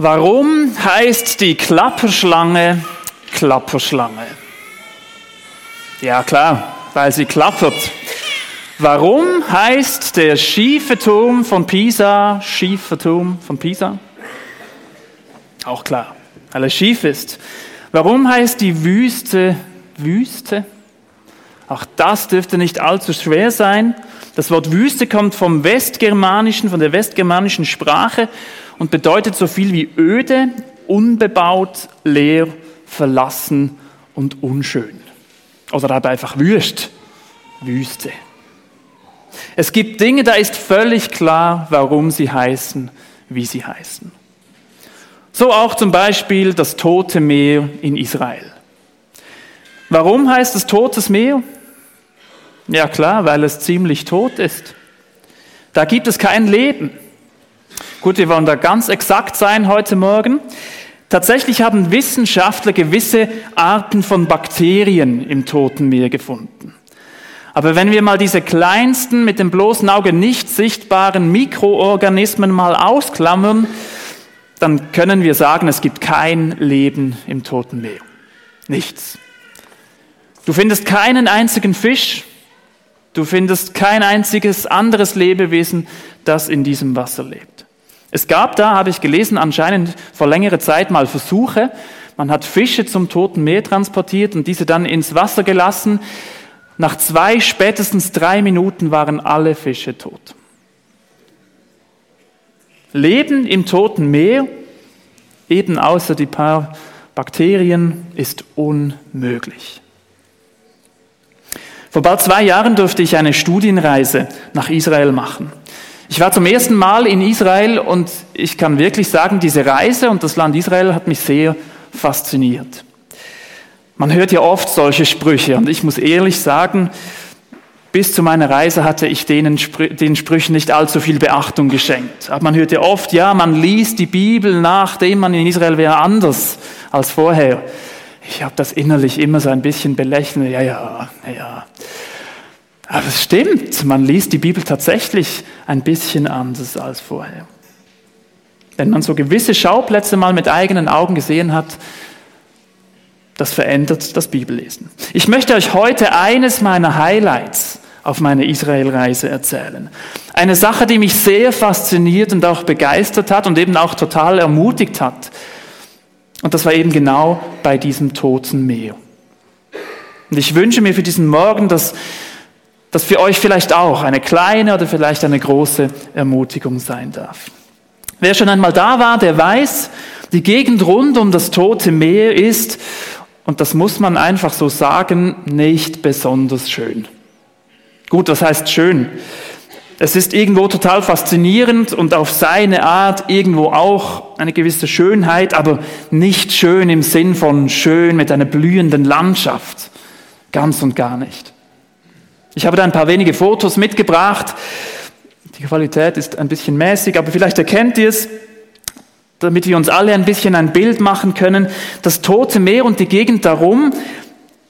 Warum heißt die Klapperschlange Klapperschlange? Ja klar, weil sie klappert. Warum heißt der schiefe Turm von Pisa schiefer Turm von Pisa? Auch klar, weil er schief ist. Warum heißt die Wüste Wüste? Auch das dürfte nicht allzu schwer sein. Das Wort Wüste kommt vom Westgermanischen, von der westgermanischen Sprache und bedeutet so viel wie öde, unbebaut, leer, verlassen und unschön. Oder aber einfach Wüst, Wüste. Es gibt Dinge, da ist völlig klar, warum sie heißen, wie sie heißen. So auch zum Beispiel das Tote Meer in Israel. Warum heißt es Totes Meer? Ja klar, weil es ziemlich tot ist. Da gibt es kein Leben. Gut, wir wollen da ganz exakt sein heute Morgen. Tatsächlich haben Wissenschaftler gewisse Arten von Bakterien im Toten Meer gefunden. Aber wenn wir mal diese kleinsten, mit dem bloßen Auge nicht sichtbaren Mikroorganismen mal ausklammern, dann können wir sagen, es gibt kein Leben im Toten Meer. Nichts. Du findest keinen einzigen Fisch, Du findest kein einziges anderes Lebewesen, das in diesem Wasser lebt. Es gab da, habe ich gelesen, anscheinend vor längerer Zeit mal Versuche. Man hat Fische zum Toten Meer transportiert und diese dann ins Wasser gelassen. Nach zwei, spätestens drei Minuten waren alle Fische tot. Leben im Toten Meer, eben außer die paar Bakterien, ist unmöglich. Vor bald zwei Jahren durfte ich eine Studienreise nach Israel machen. Ich war zum ersten Mal in Israel und ich kann wirklich sagen, diese Reise und das Land Israel hat mich sehr fasziniert. Man hört ja oft solche Sprüche und ich muss ehrlich sagen, bis zu meiner Reise hatte ich denen, den Sprüchen nicht allzu viel Beachtung geschenkt. Aber man hört ja oft, ja, man liest die Bibel, nachdem man in Israel wäre, anders als vorher. Ich habe das innerlich immer so ein bisschen belächelt. Ja, ja, ja. Aber es stimmt, man liest die Bibel tatsächlich ein bisschen anders als vorher. Wenn man so gewisse Schauplätze mal mit eigenen Augen gesehen hat, das verändert das Bibellesen. Ich möchte euch heute eines meiner Highlights auf meiner Israelreise erzählen. Eine Sache, die mich sehr fasziniert und auch begeistert hat und eben auch total ermutigt hat. Und das war eben genau bei diesem toten Meer. Und ich wünsche mir für diesen Morgen, dass das für euch vielleicht auch eine kleine oder vielleicht eine große Ermutigung sein darf. Wer schon einmal da war, der weiß, die Gegend rund um das Tote Meer ist, und das muss man einfach so sagen, nicht besonders schön. Gut, was heißt schön? Es ist irgendwo total faszinierend und auf seine Art irgendwo auch eine gewisse Schönheit, aber nicht schön im Sinn von schön mit einer blühenden Landschaft. Ganz und gar nicht. Ich habe da ein paar wenige Fotos mitgebracht. Die Qualität ist ein bisschen mäßig, aber vielleicht erkennt ihr es, damit wir uns alle ein bisschen ein Bild machen können. Das Tote Meer und die Gegend darum,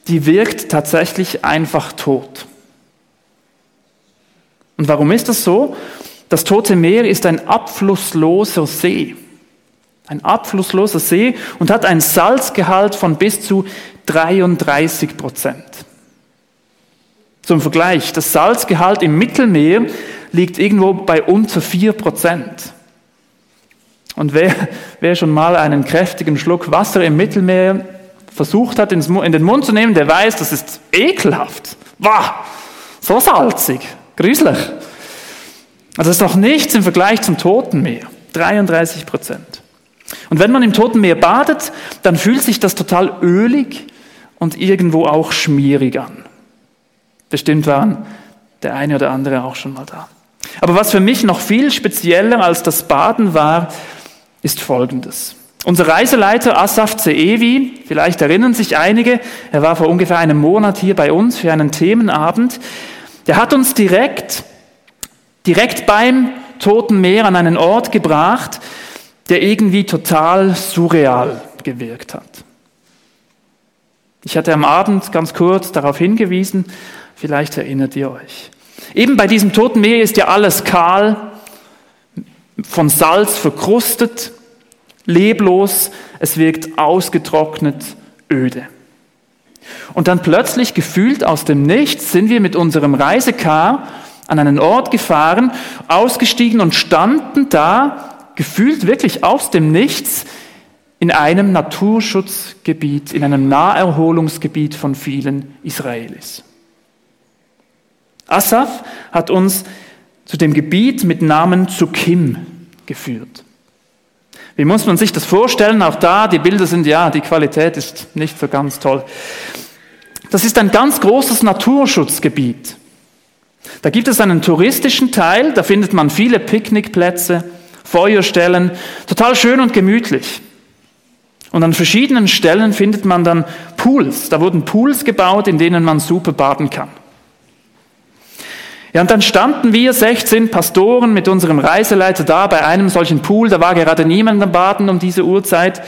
die wirkt tatsächlich einfach tot. Und warum ist das so? Das Tote Meer ist ein abflussloser See. Ein abflussloser See und hat einen Salzgehalt von bis zu 33 Prozent. Zum Vergleich, das Salzgehalt im Mittelmeer liegt irgendwo bei unter 4 Prozent. Und wer, wer schon mal einen kräftigen Schluck Wasser im Mittelmeer versucht hat, in den Mund zu nehmen, der weiß, das ist ekelhaft. Wow, so salzig, gruselig. Also das ist doch nichts im Vergleich zum Toten Meer. 33 Prozent. Und wenn man im Toten Meer badet, dann fühlt sich das total ölig und irgendwo auch schmierig an. Bestimmt waren der eine oder andere auch schon mal da. Aber was für mich noch viel spezieller als das Baden war, ist Folgendes. Unser Reiseleiter Asaf Zeevi, vielleicht erinnern sich einige, er war vor ungefähr einem Monat hier bei uns für einen Themenabend, der hat uns direkt, direkt beim Toten Meer an einen Ort gebracht, der irgendwie total surreal gewirkt hat. Ich hatte am Abend ganz kurz darauf hingewiesen, Vielleicht erinnert ihr euch. Eben bei diesem Toten Meer ist ja alles kahl, von Salz verkrustet, leblos, es wirkt ausgetrocknet, öde. Und dann plötzlich, gefühlt aus dem Nichts, sind wir mit unserem Reisekar an einen Ort gefahren, ausgestiegen und standen da, gefühlt wirklich aus dem Nichts, in einem Naturschutzgebiet, in einem Naherholungsgebiet von vielen Israelis. Asaf hat uns zu dem Gebiet mit Namen Zukim geführt. Wie muss man sich das vorstellen? Auch da, die Bilder sind ja, die Qualität ist nicht so ganz toll. Das ist ein ganz großes Naturschutzgebiet. Da gibt es einen touristischen Teil, da findet man viele Picknickplätze, Feuerstellen, total schön und gemütlich. Und an verschiedenen Stellen findet man dann Pools. Da wurden Pools gebaut, in denen man super baden kann. Ja, und dann standen wir 16 Pastoren mit unserem Reiseleiter da bei einem solchen Pool. Da war gerade niemand am Baden um diese Uhrzeit.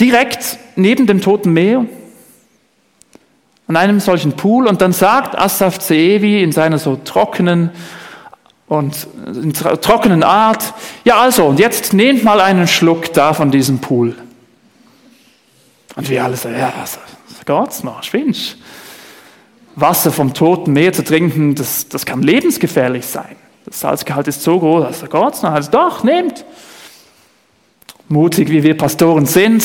Direkt neben dem Toten Meer. An einem solchen Pool. Und dann sagt Asaf Zeevi in seiner so trockenen und in trockenen Art, ja also, und jetzt nehmt mal einen Schluck da von diesem Pool. Und wir alle sagen, ja, geht's noch, spinnst Wasser vom Toten Meer zu trinken, das, das kann lebensgefährlich sein. Das Salzgehalt ist so groß, also geht's noch, also doch, nehmt. Mutig wie wir Pastoren sind,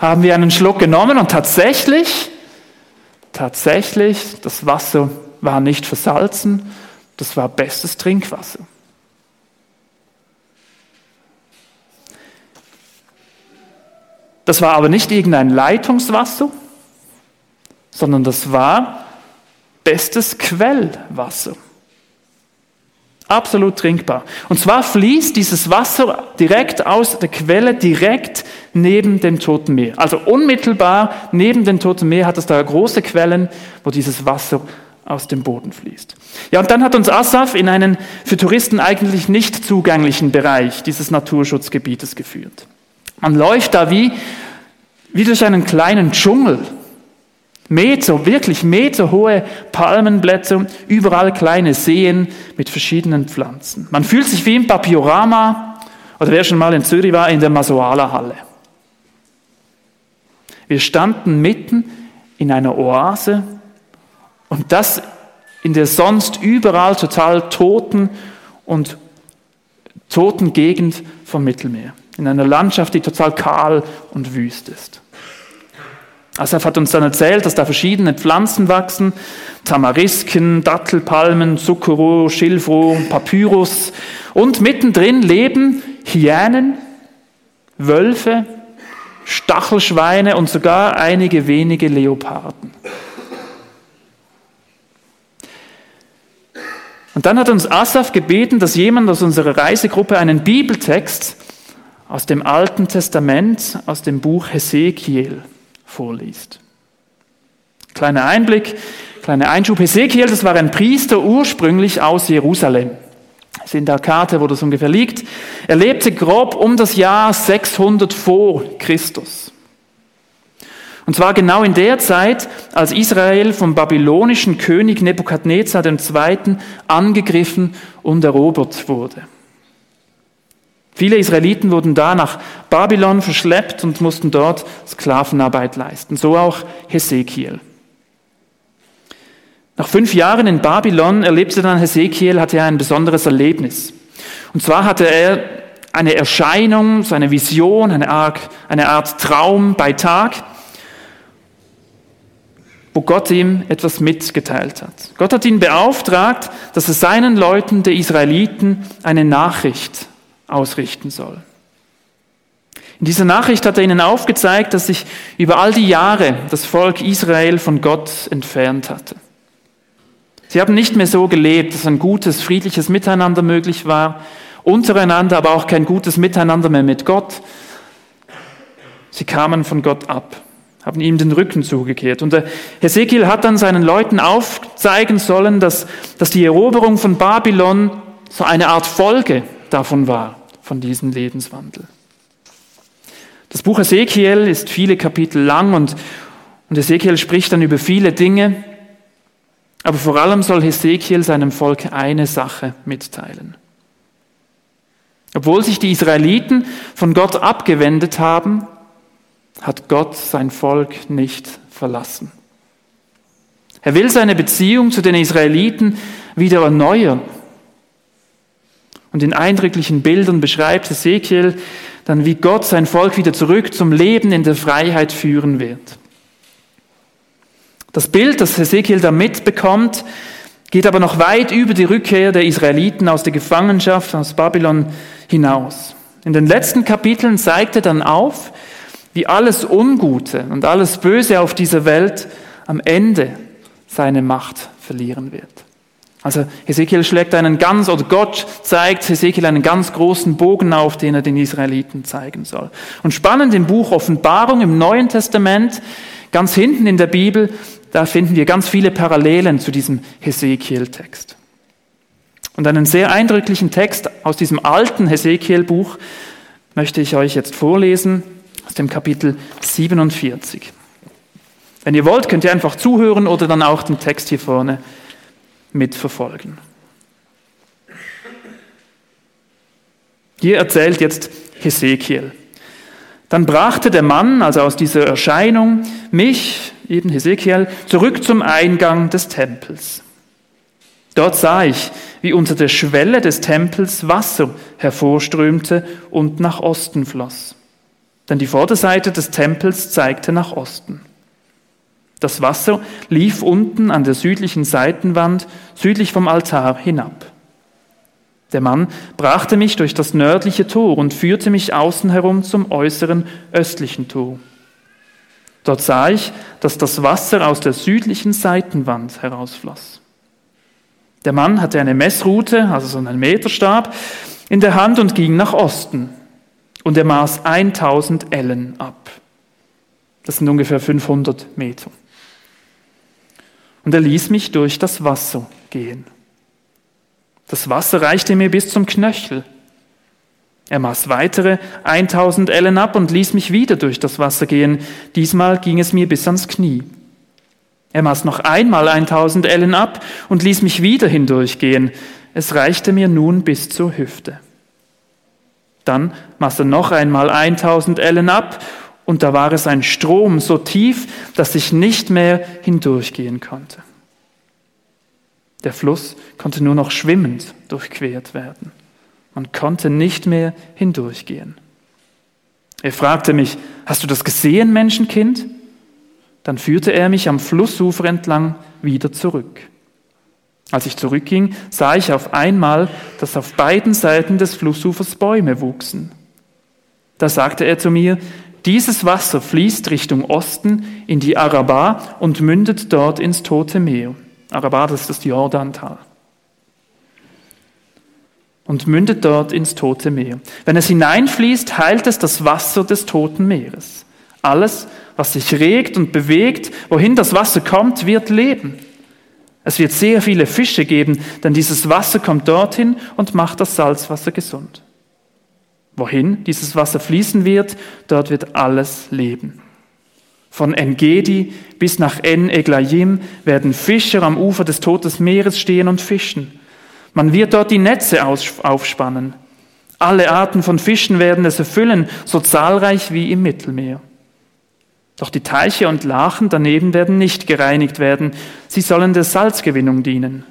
haben wir einen Schluck genommen und tatsächlich, tatsächlich, das Wasser war nicht versalzen, das war bestes Trinkwasser. Das war aber nicht irgendein Leitungswasser, sondern das war bestes Quellwasser. Absolut trinkbar. Und zwar fließt dieses Wasser direkt aus der Quelle, direkt neben dem Toten Meer. Also unmittelbar neben dem Toten Meer hat es da große Quellen, wo dieses Wasser aus dem Boden fließt. Ja, und dann hat uns Asaf in einen für Touristen eigentlich nicht zugänglichen Bereich dieses Naturschutzgebietes geführt. Man läuft da wie, wie durch einen kleinen Dschungel. Meter, wirklich meterhohe Palmenblätter, überall kleine Seen mit verschiedenen Pflanzen. Man fühlt sich wie im Papiorama oder wer schon mal in Zürich war, in der Masoala-Halle. Wir standen mitten in einer Oase und das in der sonst überall total toten und toten Gegend vom Mittelmeer. In einer Landschaft, die total kahl und wüst ist. Asaf hat uns dann erzählt, dass da verschiedene Pflanzen wachsen. Tamarisken, Dattelpalmen, Zuckerrohr, Schilfrohr, Papyrus. Und mittendrin leben Hyänen, Wölfe, Stachelschweine und sogar einige wenige Leoparden. Und dann hat uns Asaf gebeten, dass jemand aus unserer Reisegruppe einen Bibeltext aus dem Alten Testament, aus dem Buch Hesekiel vorliest. Kleiner Einblick, kleiner Einschub. Hesekiel, das war ein Priester ursprünglich aus Jerusalem. Das ist in der Karte, wo das ungefähr liegt. Er lebte grob um das Jahr 600 vor Christus. Und zwar genau in der Zeit, als Israel vom babylonischen König Nebukadnezar II. angegriffen und erobert wurde. Viele Israeliten wurden da nach Babylon verschleppt und mussten dort Sklavenarbeit leisten. So auch Hesekiel. Nach fünf Jahren in Babylon erlebte dann Hesekiel, hatte er ein besonderes Erlebnis. Und zwar hatte er eine Erscheinung, so eine Vision, eine Art, eine Art Traum bei Tag wo Gott ihm etwas mitgeteilt hat. Gott hat ihn beauftragt, dass er seinen Leuten, der Israeliten, eine Nachricht ausrichten soll. In dieser Nachricht hat er ihnen aufgezeigt, dass sich über all die Jahre das Volk Israel von Gott entfernt hatte. Sie haben nicht mehr so gelebt, dass ein gutes, friedliches Miteinander möglich war, untereinander, aber auch kein gutes Miteinander mehr mit Gott. Sie kamen von Gott ab haben ihm den Rücken zugekehrt. Und Hesekiel hat dann seinen Leuten aufzeigen sollen, dass, dass die Eroberung von Babylon so eine Art Folge davon war, von diesem Lebenswandel. Das Buch Ezekiel ist viele Kapitel lang und, und Ezekiel spricht dann über viele Dinge, aber vor allem soll Hesekiel seinem Volk eine Sache mitteilen. Obwohl sich die Israeliten von Gott abgewendet haben, hat Gott sein Volk nicht verlassen. Er will seine Beziehung zu den Israeliten wieder erneuern. Und in eindrücklichen Bildern beschreibt Ezekiel dann, wie Gott sein Volk wieder zurück zum Leben in der Freiheit führen wird. Das Bild, das Ezekiel da mitbekommt, geht aber noch weit über die Rückkehr der Israeliten aus der Gefangenschaft aus Babylon hinaus. In den letzten Kapiteln zeigt er dann auf, wie alles Ungute und alles Böse auf dieser Welt am Ende seine Macht verlieren wird. Also Hesekiel schlägt einen ganz, oder Gott zeigt Hesekiel einen ganz großen Bogen auf, den er den Israeliten zeigen soll. Und spannend im Buch Offenbarung im Neuen Testament, ganz hinten in der Bibel, da finden wir ganz viele Parallelen zu diesem Hesekiel-Text. Und einen sehr eindrücklichen Text aus diesem alten Hesekiel-Buch möchte ich euch jetzt vorlesen, aus dem Kapitel 47. Wenn ihr wollt, könnt ihr einfach zuhören oder dann auch den Text hier vorne mitverfolgen. Hier erzählt jetzt Hesekiel. Dann brachte der Mann, also aus dieser Erscheinung, mich, eben Hesekiel, zurück zum Eingang des Tempels. Dort sah ich, wie unter der Schwelle des Tempels Wasser hervorströmte und nach Osten floss. Denn die Vorderseite des Tempels zeigte nach Osten. Das Wasser lief unten an der südlichen Seitenwand, südlich vom Altar hinab. Der Mann brachte mich durch das nördliche Tor und führte mich außen herum zum äußeren östlichen Tor. Dort sah ich, dass das Wasser aus der südlichen Seitenwand herausfloss. Der Mann hatte eine Messrute, also so einen Meterstab, in der Hand und ging nach Osten. Und er maß 1000 Ellen ab. Das sind ungefähr 500 Meter und er ließ mich durch das Wasser gehen. Das Wasser reichte mir bis zum Knöchel. Er maß weitere 1000 Ellen ab und ließ mich wieder durch das Wasser gehen. Diesmal ging es mir bis ans Knie. Er maß noch einmal 1000 Ellen ab und ließ mich wieder hindurchgehen. Es reichte mir nun bis zur Hüfte. Dann maß er noch einmal 1000 Ellen ab und da war es ein Strom so tief, dass ich nicht mehr hindurchgehen konnte. Der Fluss konnte nur noch schwimmend durchquert werden. Man konnte nicht mehr hindurchgehen. Er fragte mich, hast du das gesehen, Menschenkind? Dann führte er mich am Flussufer entlang wieder zurück. Als ich zurückging, sah ich auf einmal, dass auf beiden Seiten des Flussufers Bäume wuchsen. Da sagte er zu mir, dieses Wasser fließt Richtung Osten in die Araba und mündet dort ins Tote Meer. Araba, das ist das Jordantal. Und mündet dort ins Tote Meer. Wenn es hineinfließt, heilt es das Wasser des Toten Meeres. Alles, was sich regt und bewegt, wohin das Wasser kommt, wird leben. Es wird sehr viele Fische geben, denn dieses Wasser kommt dorthin und macht das Salzwasser gesund. Wohin dieses Wasser fließen wird, dort wird alles leben. Von Engedi bis nach En Eglayim werden Fischer am Ufer des Toten Meeres stehen und fischen. Man wird dort die Netze aufspannen. Alle Arten von Fischen werden es erfüllen, so zahlreich wie im Mittelmeer. Doch die Teiche und Lachen daneben werden nicht gereinigt werden, sie sollen der Salzgewinnung dienen.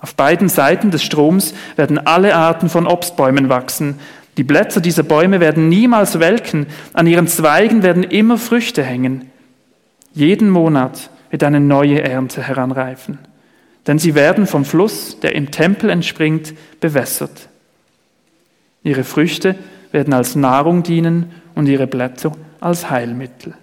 Auf beiden Seiten des Stroms werden alle Arten von Obstbäumen wachsen. Die Blätter dieser Bäume werden niemals welken, an ihren Zweigen werden immer Früchte hängen. Jeden Monat wird eine neue Ernte heranreifen, denn sie werden vom Fluss, der im Tempel entspringt, bewässert. Ihre Früchte werden als Nahrung dienen und ihre Blätter als Heilmittel.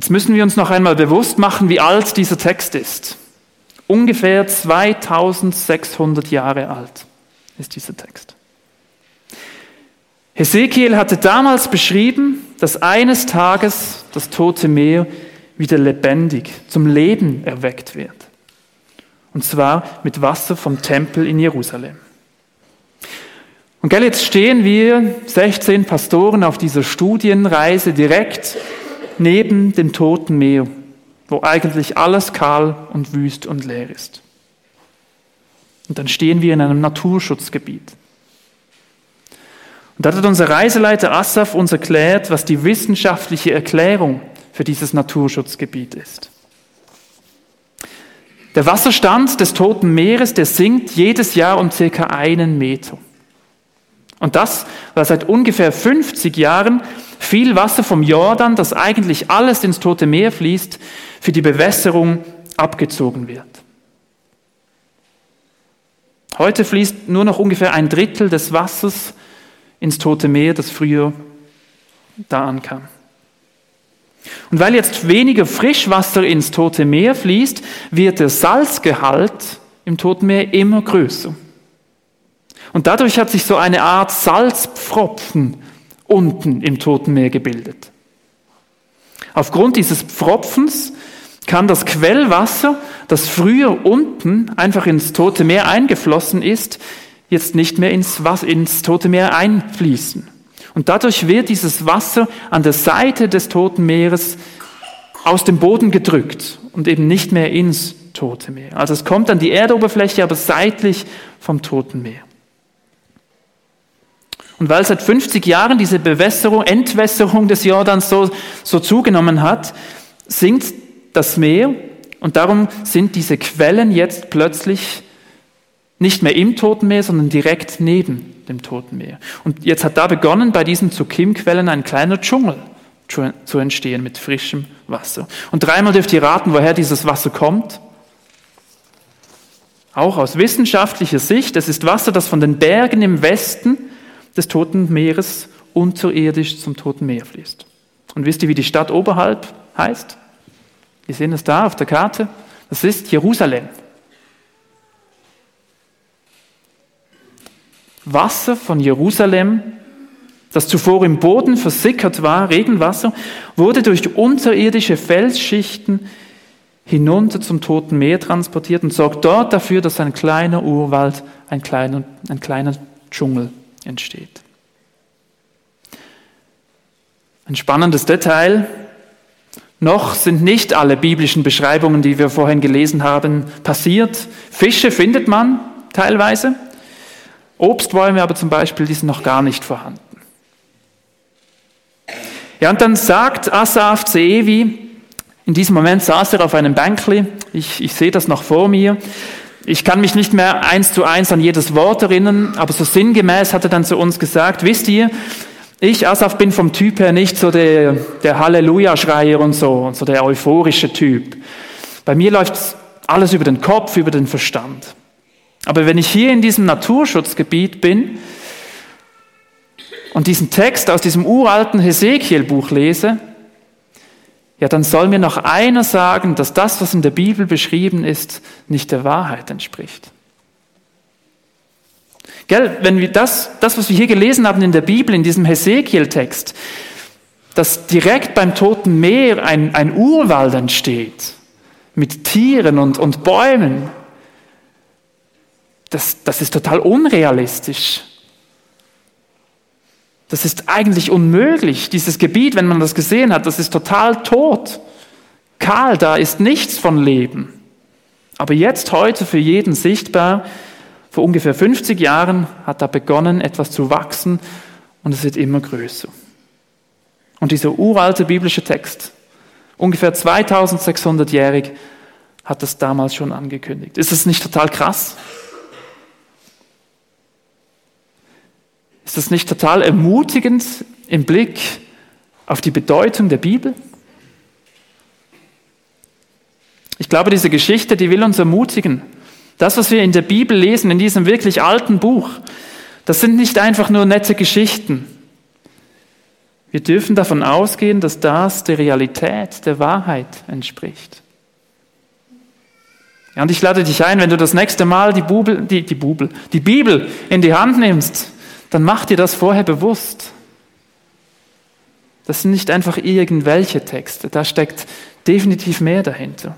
Jetzt müssen wir uns noch einmal bewusst machen, wie alt dieser Text ist. Ungefähr 2600 Jahre alt ist dieser Text. Hesekiel hatte damals beschrieben, dass eines Tages das tote Meer wieder lebendig zum Leben erweckt wird. Und zwar mit Wasser vom Tempel in Jerusalem. Und gell, jetzt stehen wir, 16 Pastoren, auf dieser Studienreise direkt neben dem Toten Meer. wo eigentlich alles kahl und wüst und leer ist. Und dann stehen wir in einem Naturschutzgebiet. Und da hat unser Reiseleiter Assaf uns erklärt, was die wissenschaftliche Erklärung für dieses Naturschutzgebiet ist. Der Wasserstand des Toten Meeres, der sinkt jedes Jahr um circa einen Meter. Und das, weil seit ungefähr 50 Jahren viel Wasser vom Jordan, das eigentlich alles ins Tote Meer fließt, für die Bewässerung abgezogen wird. Heute fließt nur noch ungefähr ein Drittel des Wassers ins Tote Meer, das früher da ankam. Und weil jetzt weniger Frischwasser ins Tote Meer fließt, wird der Salzgehalt im Toten Meer immer größer. Und dadurch hat sich so eine Art Salzpfropfen unten im Toten Meer gebildet. Aufgrund dieses Pfropfens kann das Quellwasser, das früher unten einfach ins Tote Meer eingeflossen ist, jetzt nicht mehr ins, ins Tote Meer einfließen. Und dadurch wird dieses Wasser an der Seite des Toten Meeres aus dem Boden gedrückt und eben nicht mehr ins Tote Meer. Also es kommt an die Erdoberfläche, aber seitlich vom Toten Meer. Und weil seit 50 Jahren diese Bewässerung, Entwässerung des Jordans so, so zugenommen hat, sinkt das Meer und darum sind diese Quellen jetzt plötzlich nicht mehr im Toten Meer, sondern direkt neben dem Toten Meer. Und jetzt hat da begonnen, bei diesen Zukim-Quellen ein kleiner Dschungel zu entstehen mit frischem Wasser. Und dreimal dürft ihr raten, woher dieses Wasser kommt. Auch aus wissenschaftlicher Sicht, es ist Wasser, das von den Bergen im Westen des Toten Meeres unterirdisch zum Toten Meer fließt. Und wisst ihr, wie die Stadt oberhalb heißt? Wir sehen es da auf der Karte. Das ist Jerusalem. Wasser von Jerusalem, das zuvor im Boden versickert war, Regenwasser, wurde durch unterirdische Felsschichten hinunter zum Toten Meer transportiert und sorgt dort dafür, dass ein kleiner Urwald, ein kleiner, ein kleiner Dschungel entsteht. Ein spannendes Detail. Noch sind nicht alle biblischen Beschreibungen, die wir vorhin gelesen haben, passiert. Fische findet man teilweise. Obstbäume aber zum Beispiel, die sind noch gar nicht vorhanden. Ja, und dann sagt Asaf Zeevi, in diesem Moment saß er auf einem Bänkli, ich, ich sehe das noch vor mir, ich kann mich nicht mehr eins zu eins an jedes Wort erinnern, aber so sinngemäß hat er dann zu uns gesagt, wisst ihr, ich, Asaf, bin vom Typ her nicht so der, der Halleluja-Schreier und so, und so der euphorische Typ. Bei mir läuft alles über den Kopf, über den Verstand. Aber wenn ich hier in diesem Naturschutzgebiet bin und diesen Text aus diesem uralten Hesekiel-Buch lese, ja, dann soll mir noch einer sagen, dass das, was in der Bibel beschrieben ist, nicht der Wahrheit entspricht. Gell, wenn wir das, das, was wir hier gelesen haben in der Bibel, in diesem Hesekiel-Text, dass direkt beim Toten Meer ein, ein Urwald entsteht, mit Tieren und, und Bäumen, das, das ist total unrealistisch. Das ist eigentlich unmöglich. Dieses Gebiet, wenn man das gesehen hat, das ist total tot. Kahl, da ist nichts von Leben. Aber jetzt, heute für jeden sichtbar, vor ungefähr 50 Jahren hat da begonnen, etwas zu wachsen und es wird immer größer. Und dieser uralte biblische Text, ungefähr 2600-jährig, hat das damals schon angekündigt. Ist das nicht total krass? Ist das nicht total ermutigend im Blick auf die Bedeutung der Bibel? Ich glaube, diese Geschichte, die will uns ermutigen. Das, was wir in der Bibel lesen, in diesem wirklich alten Buch, das sind nicht einfach nur nette Geschichten. Wir dürfen davon ausgehen, dass das der Realität, der Wahrheit entspricht. Ja, und ich lade dich ein, wenn du das nächste Mal die, Bubel, die, die, Bubel, die Bibel in die Hand nimmst, dann mach dir das vorher bewusst. Das sind nicht einfach irgendwelche Texte, da steckt definitiv mehr dahinter.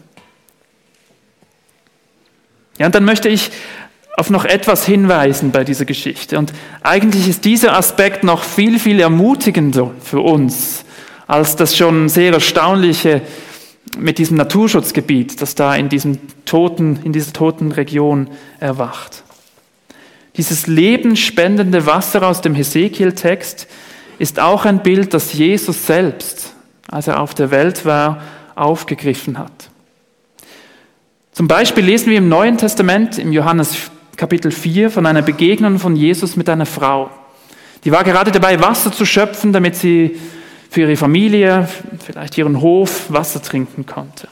Ja, und dann möchte ich auf noch etwas hinweisen bei dieser Geschichte. Und eigentlich ist dieser Aspekt noch viel, viel ermutigender für uns als das schon sehr erstaunliche mit diesem Naturschutzgebiet, das da in, diesem toten, in dieser toten Region erwacht. Dieses lebenspendende Wasser aus dem Hesekiel-Text ist auch ein Bild, das Jesus selbst, als er auf der Welt war, aufgegriffen hat. Zum Beispiel lesen wir im Neuen Testament, im Johannes Kapitel 4, von einer Begegnung von Jesus mit einer Frau. Die war gerade dabei, Wasser zu schöpfen, damit sie für ihre Familie, vielleicht ihren Hof, Wasser trinken konnte.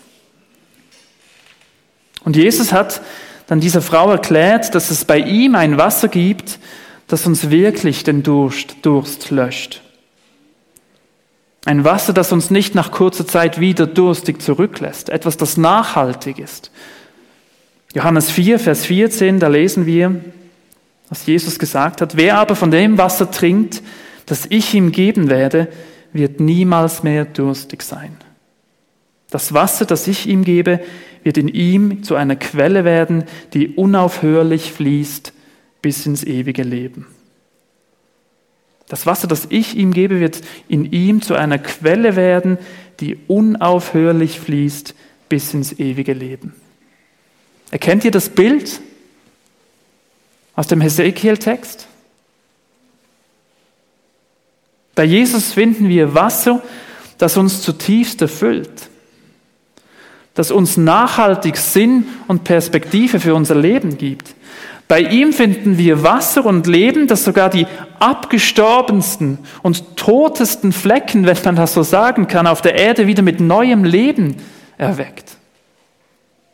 Und Jesus hat dann dieser Frau erklärt, dass es bei ihm ein Wasser gibt, das uns wirklich den Durst, Durst löscht. Ein Wasser, das uns nicht nach kurzer Zeit wieder durstig zurücklässt. Etwas, das nachhaltig ist. Johannes 4, Vers 14, da lesen wir, was Jesus gesagt hat. Wer aber von dem Wasser trinkt, das ich ihm geben werde, wird niemals mehr durstig sein. Das Wasser, das ich ihm gebe, wird in ihm zu einer Quelle werden, die unaufhörlich fließt bis ins ewige Leben. Das Wasser, das ich ihm gebe, wird in ihm zu einer Quelle werden, die unaufhörlich fließt bis ins ewige Leben. Erkennt ihr das Bild aus dem Hesekiel-Text? Bei Jesus finden wir Wasser, das uns zutiefst erfüllt, das uns nachhaltig Sinn und Perspektive für unser Leben gibt. Bei ihm finden wir Wasser und Leben, das sogar die abgestorbensten und totesten Flecken, wenn man das so sagen kann, auf der Erde wieder mit neuem Leben erweckt.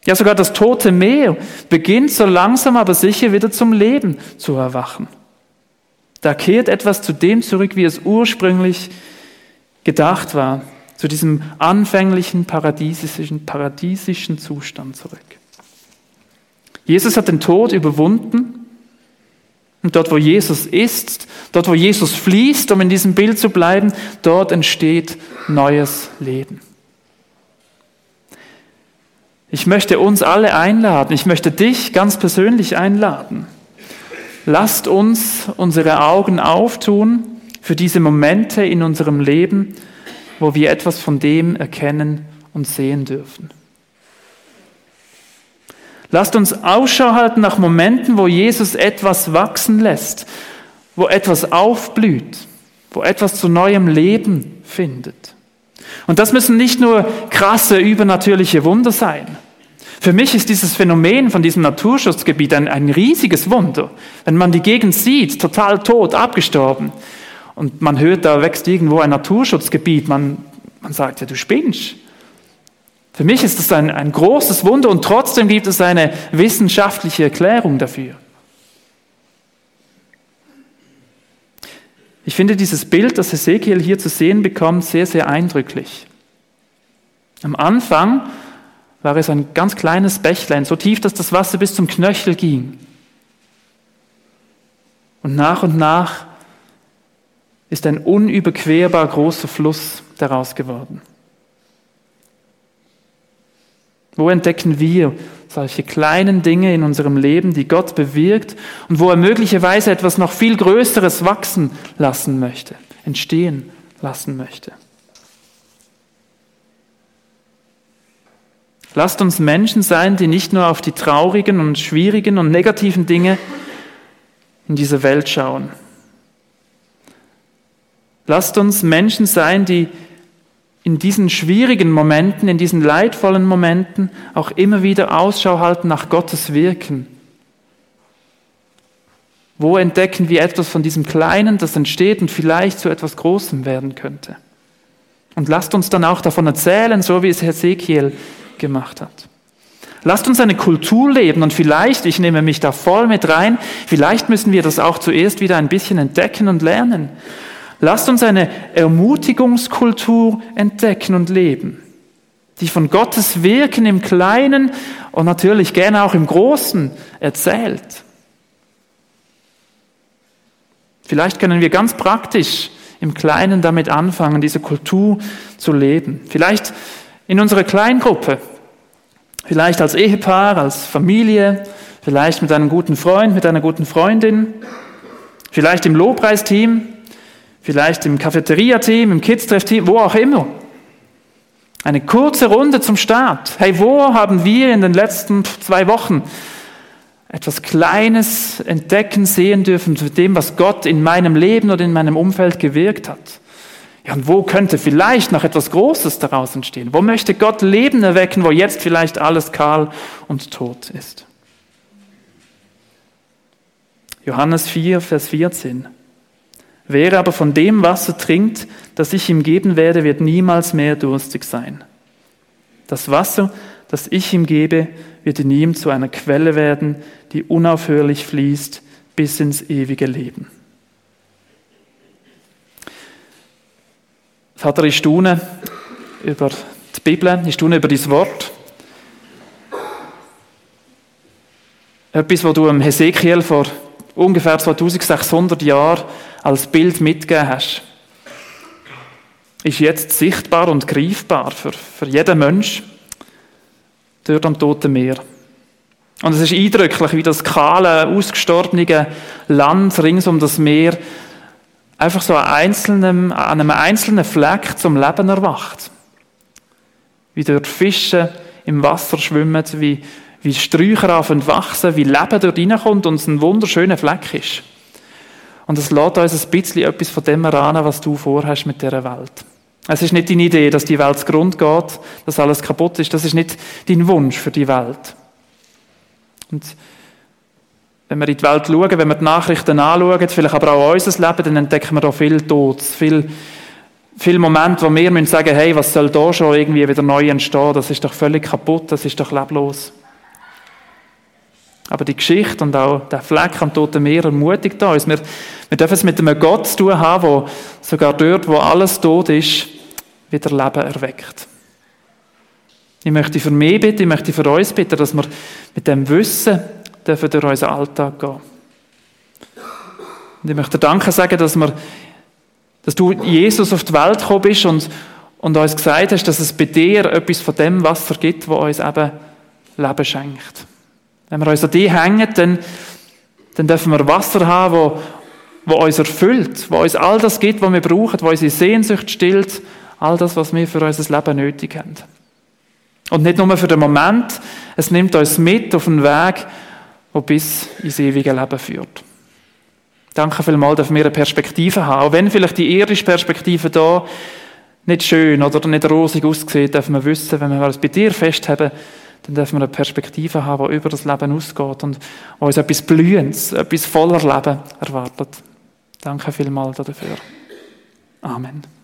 Ja, sogar das tote Meer beginnt so langsam aber sicher wieder zum Leben zu erwachen. Da kehrt etwas zu dem zurück, wie es ursprünglich gedacht war, zu diesem anfänglichen paradiesischen, paradiesischen Zustand zurück. Jesus hat den Tod überwunden und dort, wo Jesus ist, dort, wo Jesus fließt, um in diesem Bild zu bleiben, dort entsteht neues Leben. Ich möchte uns alle einladen, ich möchte dich ganz persönlich einladen. Lasst uns unsere Augen auftun für diese Momente in unserem Leben, wo wir etwas von dem erkennen und sehen dürfen. Lasst uns Ausschau halten nach Momenten, wo Jesus etwas wachsen lässt, wo etwas aufblüht, wo etwas zu neuem Leben findet. Und das müssen nicht nur krasse übernatürliche Wunder sein. Für mich ist dieses Phänomen von diesem Naturschutzgebiet ein, ein riesiges Wunder. Wenn man die Gegend sieht, total tot, abgestorben, und man hört, da wächst irgendwo ein Naturschutzgebiet, man, man sagt, ja, du spinnst. Für mich ist das ein, ein großes Wunder und trotzdem gibt es eine wissenschaftliche Erklärung dafür. Ich finde dieses Bild, das Ezekiel hier zu sehen bekommt, sehr, sehr eindrücklich. Am Anfang war es ein ganz kleines Bächlein, so tief, dass das Wasser bis zum Knöchel ging. Und nach und nach ist ein unüberquerbar großer Fluss daraus geworden. Wo entdecken wir solche kleinen Dinge in unserem Leben, die Gott bewirkt und wo er möglicherweise etwas noch viel Größeres wachsen lassen möchte, entstehen lassen möchte? Lasst uns Menschen sein, die nicht nur auf die traurigen und schwierigen und negativen Dinge in dieser Welt schauen. Lasst uns Menschen sein, die in diesen schwierigen Momenten, in diesen leidvollen Momenten auch immer wieder Ausschau halten nach Gottes Wirken. Wo entdecken wir etwas von diesem Kleinen, das entsteht und vielleicht zu etwas Großem werden könnte? Und lasst uns dann auch davon erzählen, so wie es Hesekiel gemacht hat. Lasst uns eine Kultur leben und vielleicht, ich nehme mich da voll mit rein, vielleicht müssen wir das auch zuerst wieder ein bisschen entdecken und lernen. Lasst uns eine Ermutigungskultur entdecken und leben, die von Gottes Wirken im Kleinen und natürlich gerne auch im Großen erzählt. Vielleicht können wir ganz praktisch im Kleinen damit anfangen, diese Kultur zu leben. Vielleicht in unserer Kleingruppe, vielleicht als Ehepaar, als Familie, vielleicht mit einem guten Freund, mit einer guten Freundin, vielleicht im Lobpreisteam, vielleicht im Cafeteria-Team, im Kids-Treff-Team, wo auch immer. Eine kurze Runde zum Start. Hey, wo haben wir in den letzten zwei Wochen etwas Kleines entdecken, sehen dürfen zu dem, was Gott in meinem Leben oder in meinem Umfeld gewirkt hat? Ja, und wo könnte vielleicht noch etwas Großes daraus entstehen? Wo möchte Gott Leben erwecken, wo jetzt vielleicht alles kahl und tot ist? Johannes 4, Vers 14. Wer aber von dem Wasser trinkt, das ich ihm geben werde, wird niemals mehr durstig sein. Das Wasser, das ich ihm gebe, wird in ihm zu einer Quelle werden, die unaufhörlich fließt bis ins ewige Leben. Vater, ich staune über die Bibel, ich staune über dein Wort. Etwas, was du im Hesekiel vor ungefähr 2600 Jahren als Bild mitgegeben hast, ist jetzt sichtbar und greifbar für, für jeden Mensch dort am Toten Meer. Und es ist eindrücklich, wie das kahle, ausgestorbene Land rings um das Meer einfach so an, einzelnem, an einem einzelnen Fleck zum Leben erwacht. Wie dort Fische im Wasser schwimmen, wie, wie Sträucher anfangen wachsen, wie Leben dort reinkommt und es ein wunderschöner Fleck ist. Und es lässt uns ein bisschen etwas von dem erahnen, was du vorhast mit dieser Welt. Es ist nicht deine Idee, dass die Welt Grund geht, dass alles kaputt ist. Das ist nicht dein Wunsch für die Welt. Und wenn wir in die Welt schauen, wenn wir die Nachrichten anschauen, vielleicht aber auch unser Leben, dann entdecken wir da viel Tod, viel, viel Momente, wo wir müssen sagen, hey, was soll da schon irgendwie wieder neu entstehen? Das ist doch völlig kaputt, das ist doch leblos. Aber die Geschichte und auch der Fleck am Toten Meer ermutigt uns. Wir, wir dürfen es mit einem Gott zu tun haben, der sogar dort, wo alles tot ist, wieder Leben erweckt. Ich möchte für mich bitten, ich möchte für uns bitten, dass wir mit dem Wissen dürfen durch unseren Alltag gehen. Und ich möchte Danke sagen, dass, wir, dass du Jesus auf die Welt gekommen bist und, und uns gesagt hast, dass es bei dir etwas von dem Wasser gibt, wo uns eben Leben schenkt. Wenn wir uns an die hängen, dann, dann dürfen wir Wasser haben, wo, wo uns erfüllt, wo uns all das gibt, was wir brauchen, wo unsere Sehnsucht stillt, all das, was wir für unser Leben nötig haben. Und nicht nur für den Moment, es nimmt uns mit auf einen Weg, der bis ins ewige Leben führt. Danke vielmals, dass wir eine Perspektive haben. Auch wenn vielleicht die irdische Perspektive da nicht schön oder nicht rosig aussieht, dürfen wir wissen, wenn wir es bei dir festhaben, dann dürfen wir eine Perspektive haben, die über das Leben ausgeht und uns etwas Blühendes, etwas voller Leben erwartet. Danke vielmals dafür. Amen.